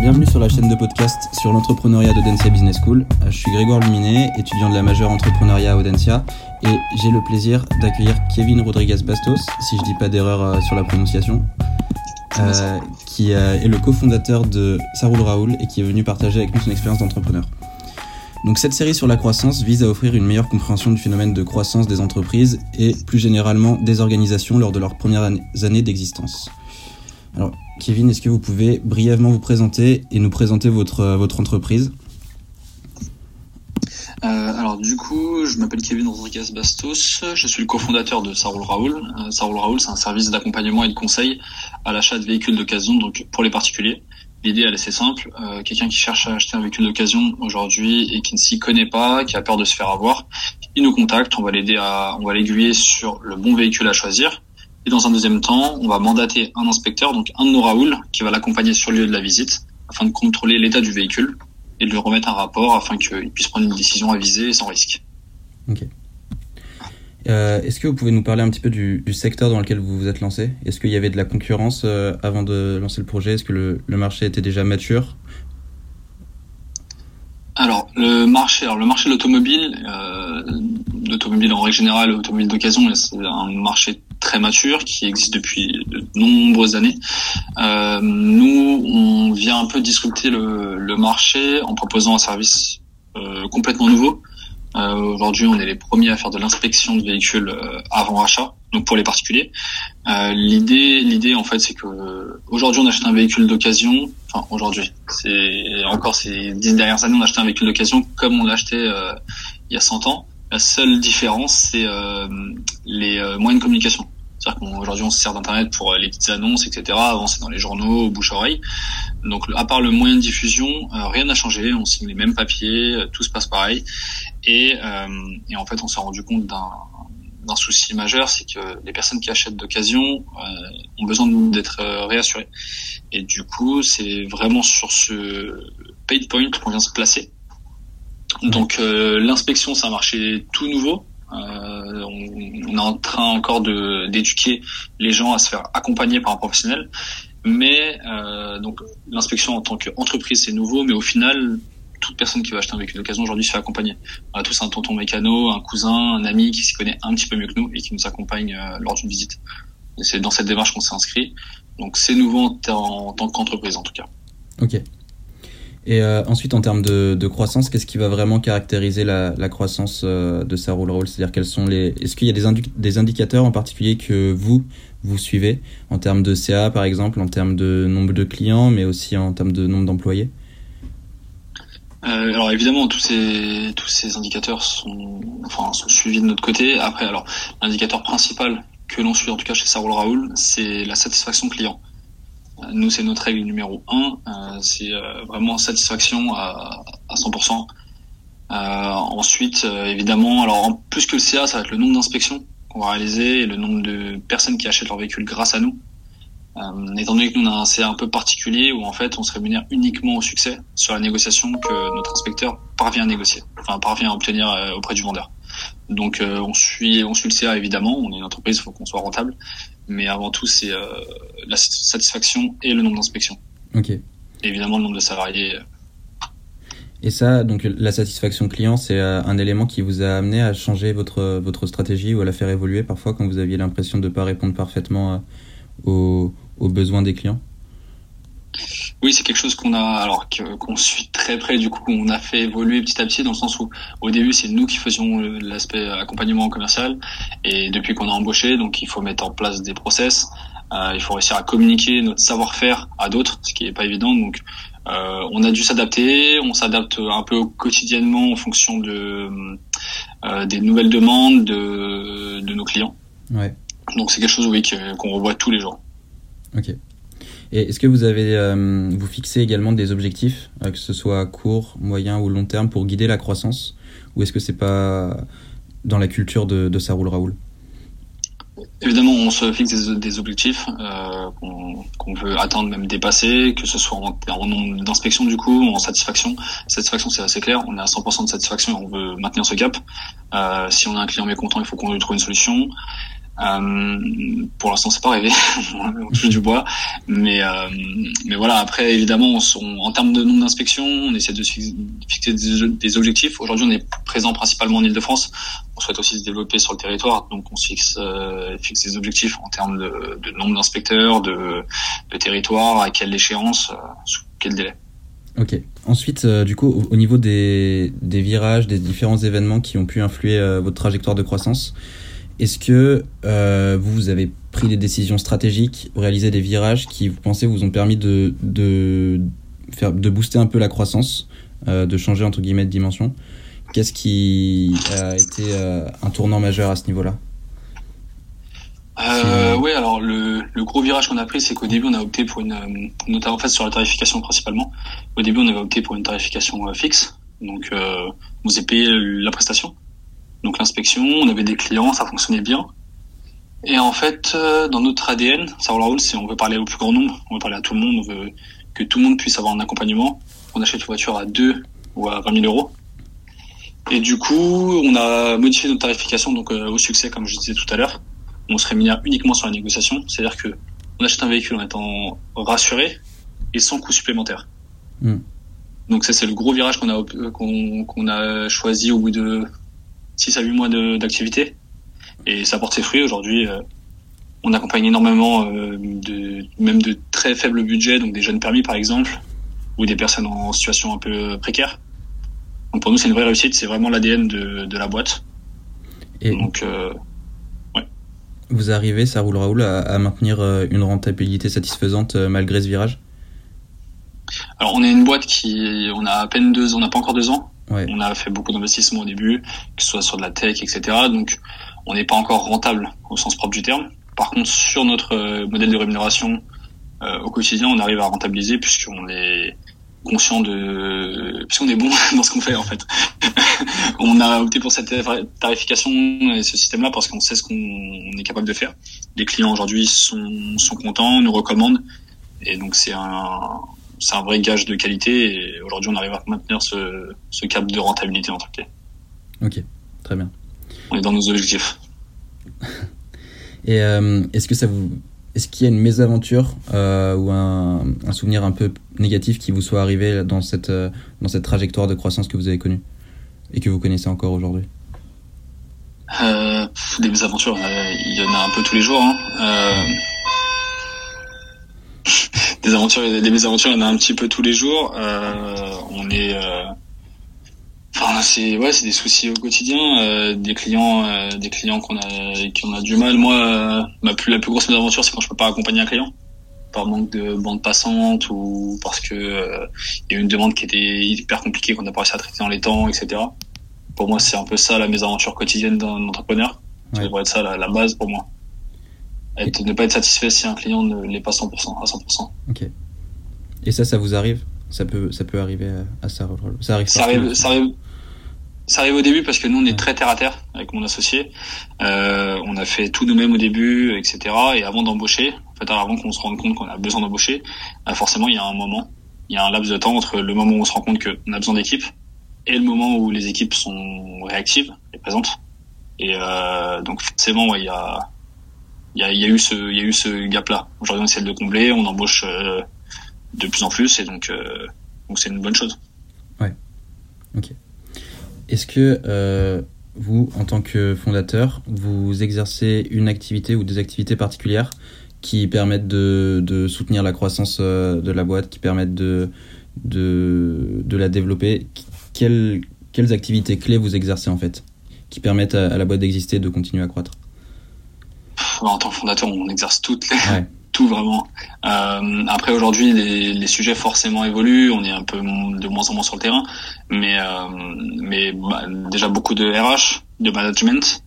bienvenue sur la chaîne de podcast sur l'entrepreneuriat d'Audencia Business School. Je suis Grégoire Luminet, étudiant de la majeure entrepreneuriat à Audencia, et j'ai le plaisir d'accueillir Kevin Rodriguez Bastos, si je dis pas d'erreur euh, sur la prononciation, euh, qui euh, est le cofondateur de Saroul Raoul et qui est venu partager avec nous son expérience d'entrepreneur. Donc cette série sur la croissance vise à offrir une meilleure compréhension du phénomène de croissance des entreprises et plus généralement des organisations lors de leurs premières années d'existence. Alors Kevin, est-ce que vous pouvez brièvement vous présenter et nous présenter votre, votre entreprise? Euh, alors du coup, je m'appelle Kevin Rodriguez Bastos, je suis le cofondateur de Saroul Raoul. Euh, Saroul Raoul, c'est un service d'accompagnement et de conseil à l'achat de véhicules d'occasion, donc pour les particuliers. L'idée, elle est assez simple. Euh, quelqu'un qui cherche à acheter un véhicule d'occasion aujourd'hui et qui ne s'y connaît pas, qui a peur de se faire avoir, il nous contacte. On va l'aider à, on va l'aiguiller sur le bon véhicule à choisir. Et dans un deuxième temps, on va mandater un inspecteur, donc un de nos Raoul, qui va l'accompagner sur le lieu de la visite afin de contrôler l'état du véhicule et de lui remettre un rapport afin qu'il puisse prendre une décision avisée et sans risque. Ok. Euh, est-ce que vous pouvez nous parler un petit peu du, secteur dans lequel vous vous êtes lancé? Est-ce qu'il y avait de la concurrence euh, avant de lancer le projet? Est-ce que le, marché était déjà mature? Alors le marché, alors le marché de l'automobile, euh, l'automobile en règle générale, l'automobile d'occasion, c'est un marché très mature qui existe depuis de nombreuses années. Euh, nous, on vient un peu disrupter le, marché en proposant un service euh, complètement nouveau. Euh, Aujourd'hui, on est les premiers à faire de l'inspection de véhicules avant achat, donc pour les particuliers. L'idée, l'idée en fait, c'est que aujourd'hui, on achète un véhicule d'occasion. Enfin, aujourd'hui, c'est encore ces dix dernières années, on a un véhicule d'occasion comme on l'achetait il y a 100 ans. La seule différence, c'est les moyens de communication. C'est-à-dire qu'aujourd'hui, on se sert d'Internet pour euh, les petites annonces, etc. Avant, c'est dans les journaux, bouche-oreille. Donc, à part le moyen de diffusion, rien n'a changé. On signe les mêmes papiers, tout se passe pareil. Et, et en fait, on s'est rendu compte d'un souci majeur, c'est que les personnes qui achètent d'occasion ont besoin d'être réassurées. Et du coup, c'est vraiment sur ce paid point qu'on vient se placer. Donc euh, l'inspection, c'est un marché tout nouveau. Euh, on, est en train encore d'éduquer les gens à se faire accompagner par un professionnel. Mais euh, donc l'inspection en tant qu'entreprise, c'est nouveau, mais au final, toute personne qui va acheter un véhicule d'occasion aujourd'hui se fait accompagner. On a tous un tonton mécano, un cousin, un ami qui s'y connaît un petit peu mieux que nous et qui nous accompagne lors d'une visite. C'est dans cette démarche qu'on s'est inscrit. Donc c'est nouveau en, en tant qu'entreprise en tout cas. Ok. Et euh, ensuite, en termes de, de croissance, qu'est-ce qui va vraiment caractériser la, la croissance euh, de sa roll C'est-à-dire, quels sont les. Est-ce qu'il y a des, des, indicateurs en particulier que vous, vous suivez en termes de CA, par exemple, en termes de nombre de clients, mais aussi en termes de nombre d'employés? Euh, alors évidemment tous ces tous ces indicateurs sont enfin sont suivis de notre côté. Après alors l'indicateur principal que l'on suit en tout cas chez Sarol Raoul, c'est la satisfaction client. Nous, c'est notre règle numéro un. Euh, c'est euh, vraiment satisfaction à, à 100%. Euh, ensuite, évidemment, alors en plus que le CA, ça va être le nombre d'inspections qu'on va réaliser et le nombre de personnes qui achètent leur véhicule grâce à nous. Euh, étant donné que nous on a un CA un peu particulier où en fait on se rémunère uniquement au succès sur la négociation que notre inspecteur parvient à négocier, enfin parvient à obtenir auprès du vendeur. Donc on suit on suit le CA évidemment, on est une entreprise, il faut qu'on soit rentable, mais avant tout, c'est euh, la satisfaction et le nombre d'inspections. Ok. Et évidemment, le nombre de salariés. Euh. Et ça, donc la satisfaction client, c'est euh, un élément qui vous a amené à changer votre, votre stratégie ou à la faire évoluer parfois quand vous aviez l'impression de ne pas répondre parfaitement aux, aux besoins des clients? Oui, c'est quelque chose qu'on a, alors qu'on suit très près. Du coup, on a fait évoluer petit à petit dans le sens où, au début, c'est nous qui faisions l'aspect accompagnement commercial, et depuis qu'on a embauché, donc il faut mettre en place des process. Euh, il faut réussir à communiquer notre savoir-faire à d'autres, ce qui n'est pas évident. Donc, euh, on a dû s'adapter. On s'adapte un peu quotidiennement en fonction de euh, des nouvelles demandes de, de nos clients. Ouais. Donc, c'est quelque chose, oui, qu'on revoit tous les jours. Ok. Et est-ce que vous avez euh, vous fixez également des objectifs, euh, que ce soit court, moyen ou long terme, pour guider la croissance, ou est-ce que c'est pas dans la culture de, de Saroul Raoul? Évidemment, on se fixe des, objectifs euh, qu'on veut atteindre, même dépasser, que ce soit en, nombre d'inspections du coup, en satisfaction. Satisfaction, c'est assez clair. On est à 100% de satisfaction et on veut maintenir ce cap. Euh, si on a un client mécontent, il faut qu'on lui trouve une solution. Euh, pour l'instant, c'est pas arrivé. on touche du bois, mais euh, mais voilà. Après, évidemment, on, en termes de nombre d'inspections, on essaie de fixer des, objectifs. Aujourd'hui, on est présent principalement en Île-de-France. On souhaite aussi se développer sur le territoire, donc on fixe euh, fixe des objectifs en termes de, nombre d'inspecteurs, de, territoire, à quelle échéance, euh, sous quel délai. Ok. Ensuite, euh, du coup, au, niveau des, virages, des différents événements qui ont pu influer votre trajectoire de croissance, est-ce que euh, vous avez pris des décisions stratégiques, réalisé des virages qui, vous pensez, vous ont permis de, de, faire, de booster un peu la croissance, euh, de changer entre guillemets de dimension? Qu'est-ce qui a été euh, un tournant majeur à ce niveau-là? Euh, oui, alors le, le, gros virage qu'on a pris, c'est qu'au début, on a opté pour une, notamment en fait sur la tarification principalement. Au début, on avait opté pour une tarification fixe, donc euh, vous avez payé la prestation. Donc l'inspection, on avait des clients, ça fonctionnait bien. Et en fait, euh, dans notre ADN, ça roule, c'est on veut parler au plus grand nombre, on veut parler à tout le monde, on veut que tout le monde puisse avoir un accompagnement. On achète une voiture à 2 ou à 20 000 euros. Et du coup, on a modifié notre tarification donc euh, au succès, comme je disais tout à l'heure. On se rémunère uniquement sur la négociation, c'est-à-dire que on achète un véhicule en étant rassuré et sans coût supplémentaire. Hmm. Donc ça, c'est le gros virage qu'on a qu'on a choisi au bout de 6 à 8 mois d'activité. Et ça porte ses fruits aujourd'hui. Euh, on accompagne énormément euh, de même de très faibles budgets, donc des jeunes permis par exemple, ou des personnes en situation un peu précaire. Donc pour nous, c'est une vraie réussite. C'est vraiment l'ADN de, de la boîte. Et donc, euh, ouais. Vous arrivez, ça roule Raoul, à, à maintenir une rentabilité satisfaisante malgré ce virage? Alors on est une boîte qui, on a à peine deux, on n'a pas encore deux ans. On a fait beaucoup d'investissements au début, que ce soit sur de la tech, etc. Donc, on n'est pas encore rentable au sens propre du terme. Par contre, sur notre euh, modèle de rémunération euh, au quotidien, on arrive à rentabiliser puisqu'on est conscient de puisqu'on est bon dans ce qu'on fait en fait. on a opté pour cette tarification et ce système-là parce qu'on sait ce qu'on est capable de faire. Les clients aujourd'hui sont, sont contents, nous recommandent et donc c'est un c'est un vrai gage de qualité et aujourd'hui on arrive à maintenir ce, ce cap de rentabilité en tant que Ok, très bien. On est dans nos objectifs. et euh, est-ce que ça vous, est-ce qu'il y a une mésaventure euh, ou un, un, souvenir un peu négatif qui vous soit arrivé dans cette euh, dans cette trajectoire de croissance que vous avez connue et que vous connaissez encore aujourd'hui? Euh, Des mésaventures, il y en a un peu tous les jours. Hein. Des aventures, des mésaventures, il y en a un petit peu tous les jours. Euh, on est, euh, enfin c'est ouais, c'est des soucis au quotidien, euh, des clients, euh, des clients qu'on a, qui on a du mal. Moi, ma plus la plus grosse mésaventure, c'est quand je peux pas accompagner un client par manque de bande passante ou parce que il y a une demande qui était hyper compliquée qu'on n'a pas réussi à traiter dans les temps, etc. Pour moi, c'est un peu ça la mésaventure quotidienne d'un entrepreneur. Ça devrait être ça la base pour moi ne pas être satisfait si un client ne l'est pas 100%, à 100%. Ok. Et ça, ça vous arrive? Ça peut, ça peut arriver à, ça Ça arrive, ça arrive, ça arrive, ça arrive au début parce que nous, on est très terre à terre avec mon associé. Euh, on a fait tout nous-mêmes au début, etc. Et avant d'embaucher, en fait, avant qu'on se rende compte qu'on a besoin d'embaucher, bah, forcément, il y a un moment, il y a un laps de temps entre le moment où on se rend compte qu'on a besoin d'équipe et le moment où les équipes sont réactives et présentes. Et euh, donc forcément, il y a il y a, eu ce il y a eu ce gap là. Aujourd'hui on essaie de le combler, on embauche euh, de plus en plus et donc euh, donc c'est une bonne chose. Ouais. Ok. Est-ce que euh, vous, en tant que fondateur, vous exercez une activité ou des activités particulières qui permettent de, de soutenir la croissance de la boîte, qui permettent de, de, de la développer? Quelles, quelles activités clés vous exercez en fait, qui permettent à, à la boîte d'exister et de continuer à croître? En tant que fondateur, on exerce toutes les, tout vraiment. Euh, après aujourd'hui, les, les, sujets forcément évoluent, on est un peu de moins en moins sur le terrain, mais euh, mais bah, déjà beaucoup de RH, de management,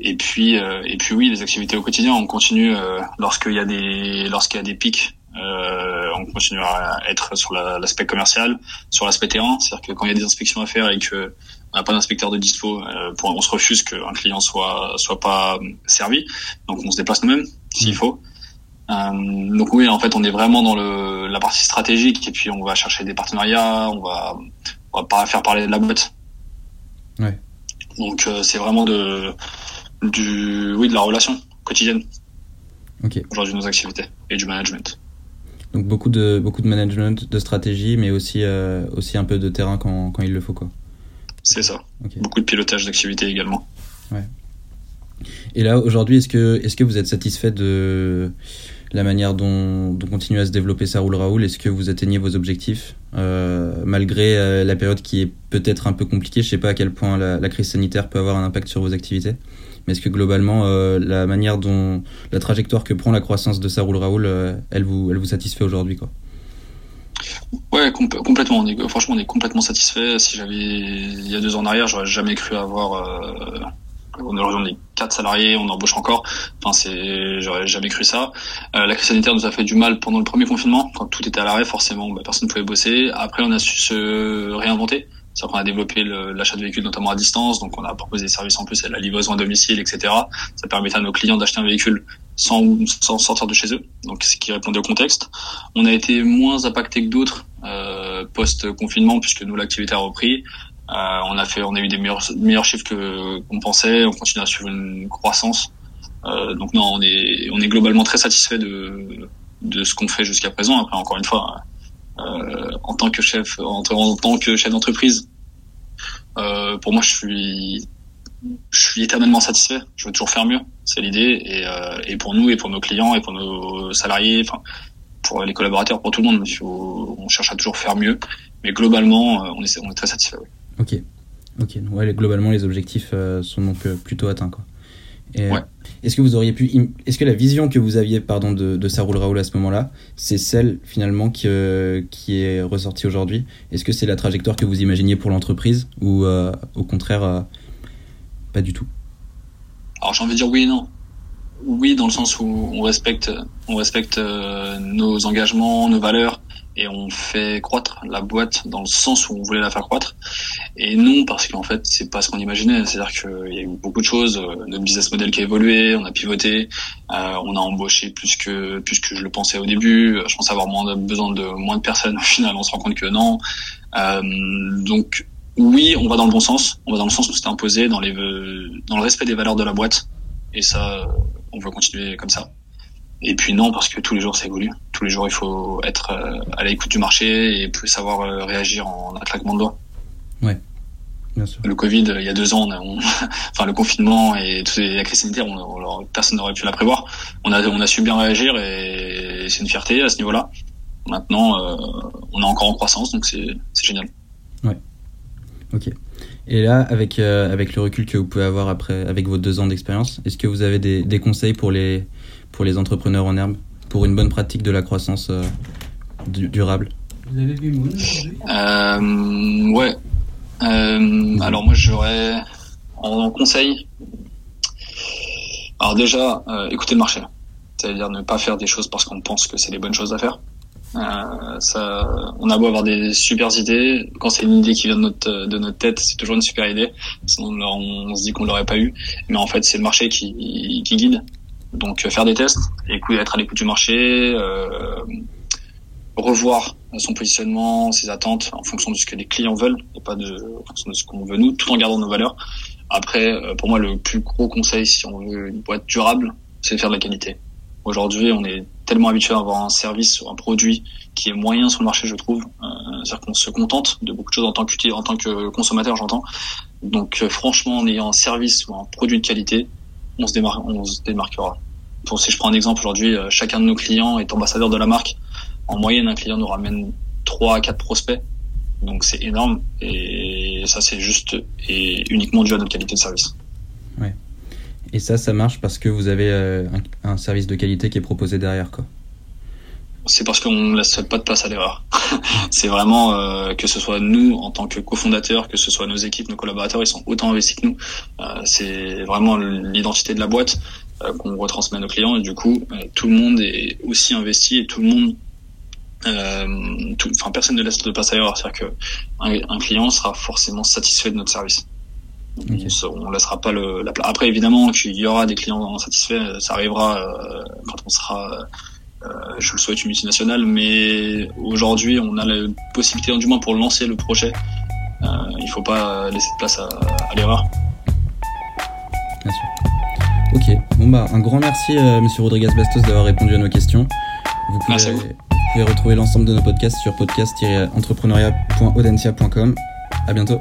et puis euh, et puis oui, les activités au quotidien, on continue euh, lorsqu'il y a des lorsqu'il y a des pics. Euh, on continue à être sur l'aspect commercial, sur l'aspect terrain, c'est-à-dire que quand il y a des inspections à faire et que on n'a pas d'inspecteur de dispo, euh, pour, on se refuse qu'un client soit soit pas servi, donc on se déplace nous-mêmes s'il mmh. faut. Euh, donc oui, en fait, on est vraiment dans le, la partie stratégique et puis on va chercher des partenariats, on va on va pas faire parler de la boîte. Ouais. Donc euh, c'est vraiment de du oui de la relation. quotidienne. Ok. Aujourd'hui, nos activités et du management. Donc beaucoup de beaucoup de management, de stratégie, mais aussi aussi un peu de terrain quand, quand il le faut quoi. C'est ça. Beaucoup de pilotage d'activité également. Ouais. Et là, aujourd'hui, est-ce que, est que vous êtes satisfait de la manière dont, dont continue à se développer ça roule Raoul? Est-ce que vous atteignez vos objectifs euh, malgré euh, la période qui est peut-être un peu compliquée? Je sais pas à quel point la, crise sanitaire peut avoir un impact sur vos activités. Mais est-ce que globalement, euh, la manière dont la trajectoire que prend la croissance de ça roule Raoul, elle, vous, elle vous satisfait aujourd'hui quoi? Ouais, complètement. On franchement, on est complètement satisfait. Si j'avais, il y a deux ans en arrière, j'aurais jamais cru avoir on est quatre salariés, on embauche encore. Enfin, c'est, j'aurais jamais cru ça. Euh, la crise sanitaire nous a fait du mal pendant le premier confinement, quand tout était à l'arrêt, forcément, bah, personne ne pouvait bosser. Après, on a su se réinventer. C'est qu'on a développé l'achat de véhicules notamment à distance, donc on a proposé des services en plus, la livraison à domicile, etc. Ça permettait à nos clients d'acheter un véhicule sans, sans sortir de chez eux, donc ce qui répondait au contexte. On a été moins impacté que d'autres euh, post-confinement puisque nous l'activité a repris. Euh, on a fait, on a eu des meilleurs, meilleurs chiffres que qu'on pensait. On continue à suivre une croissance. Euh, donc non, on est, on est globalement très satisfait de de ce qu'on fait jusqu'à présent. Après, encore une fois, euh, en tant que chef, en, tant que chef d'entreprise, euh, pour moi, je suis, je suis éternellement satisfait. Je veux toujours faire mieux. C'est l'idée. Et, euh, et pour nous, et pour nos clients, et pour nos salariés, enfin, pour les collaborateurs, pour tout le monde, on cherche à toujours faire mieux. Mais globalement, on est, on est très satisfait. Ok. Ok. Ouais, globalement, les objectifs euh, sont donc euh, plutôt atteints, quoi. Euh, Est-ce que vous auriez pu, est-ce que la vision que vous aviez, pardon, de, de Saroul Raoul à ce moment-là, c'est celle finalement qui, qui est ressortie aujourd'hui? Est-ce que c'est la trajectoire que vous imaginiez pour l'entreprise ou au contraire pas du tout? Alors j'ai envie de dire oui et non. Oui, dans le sens où on respecte, on respecte nos engagements, nos valeurs et on fait croître la boîte dans le sens où on voulait la faire croître. Et non parce qu'en fait c'est pas ce qu'on imaginait. C'est-à-dire qu'il y a eu beaucoup de choses euh, notre business model qui a évolué on a pivoté euh, on a embauché plus que plus que je le pensais au début. Je pensais avoir moins de, besoin de moins de personnes au final on se rend compte que non. Euh, donc oui on va dans le bon sens. On va dans le sens où c'était imposé dans les dans le respect des valeurs de la boîte. Et ça on veut continuer comme ça et puis non, parce que tous les jours ça évolue. Tous les jours il faut être euh, à l'écoute du marché et savoir euh, réagir en un claquement de doigts. Ouais. Bien sûr. Le Covid, il y a deux ans, on enfin le confinement et toute la crise sanitaire, on, personne n'aurait pu la prévoir. On a, on a su bien réagir et c'est une fierté à ce niveau-là. Maintenant, euh, on est encore en croissance, donc c'est génial. Ouais. Ok. Et là, avec, avec le recul que vous pouvez avoir après, avec vos deux ans d'expérience, est-ce que vous avez des, des conseils pour les, pour les entrepreneurs en herbe pour une bonne pratique de la croissance euh, durable Vous avez vu Moon euh, Ouais. Euh, alors moi j'aurais en, conseil. Alors déjà, euh, écouter le marché. C'est-à-dire ne pas faire des choses parce qu'on pense que c'est les bonnes choses à faire. Euh, ça, on a beau avoir des super idées, quand c'est une idée qui vient de notre de notre tête, c'est toujours une super idée. Sinon, on, on se dit qu'on l'aurait pas eu. Mais en fait, c'est le marché qui, qui guide. Donc euh, faire des tests, être à l'écoute du marché, euh, revoir son positionnement, ses attentes en fonction de ce que les clients veulent et pas de, en fonction de ce qu'on veut nous, tout en gardant nos valeurs. Après, euh, pour moi, le plus gros conseil si on veut une boîte durable, c'est de faire de la qualité. Aujourd'hui, on est tellement habitué à avoir un service ou un produit qui est moyen sur le marché, je trouve. Euh, C'est-à-dire qu'on se contente de beaucoup de choses en tant que, en tant que consommateur, j'entends. Donc, franchement, en ayant un service ou un produit de qualité, on se, démarquera. Si je prends un exemple aujourd'hui, euh, chacun de nos clients est ambassadeur de la marque. En moyenne, un client nous ramène 3 à 4 prospects. Donc c'est énorme et ça c'est juste et uniquement dû à notre qualité de service. Ouais. Et ça, ça marche parce que vous avez euh, un, service de qualité qui est proposé derrière, quoi. C'est parce qu'on laisse pas de place à l'erreur. c'est vraiment euh, que ce soit nous en tant que cofondateurs, que ce soit nos équipes, nos collaborateurs, ils sont autant investis que nous. Euh, c'est vraiment l'identité de la boîte euh, qu'on retransmet à nos clients. Et du coup euh, tout le monde est aussi investi et tout le monde euh, enfin personne ne laisse de place ailleurs c'est-à-dire que un, client sera forcément satisfait de notre service. On, laissera pas le la après évidemment qu'il y aura des clients insatisfaits ça arrivera quand on sera je le souhaite une multinationale mais aujourd'hui on a la possibilité du moins pour lancer le projet il faut pas laisser de place à, à l'erreur bien sûr ok Bon bah un grand merci Monsieur Rodriguez Bastos d'avoir répondu à nos questions. Vous pouvez, Merci à vous. vous pouvez retrouver l'ensemble de nos podcasts sur podcast-entrepreneuriat.audencia.com. À bientôt.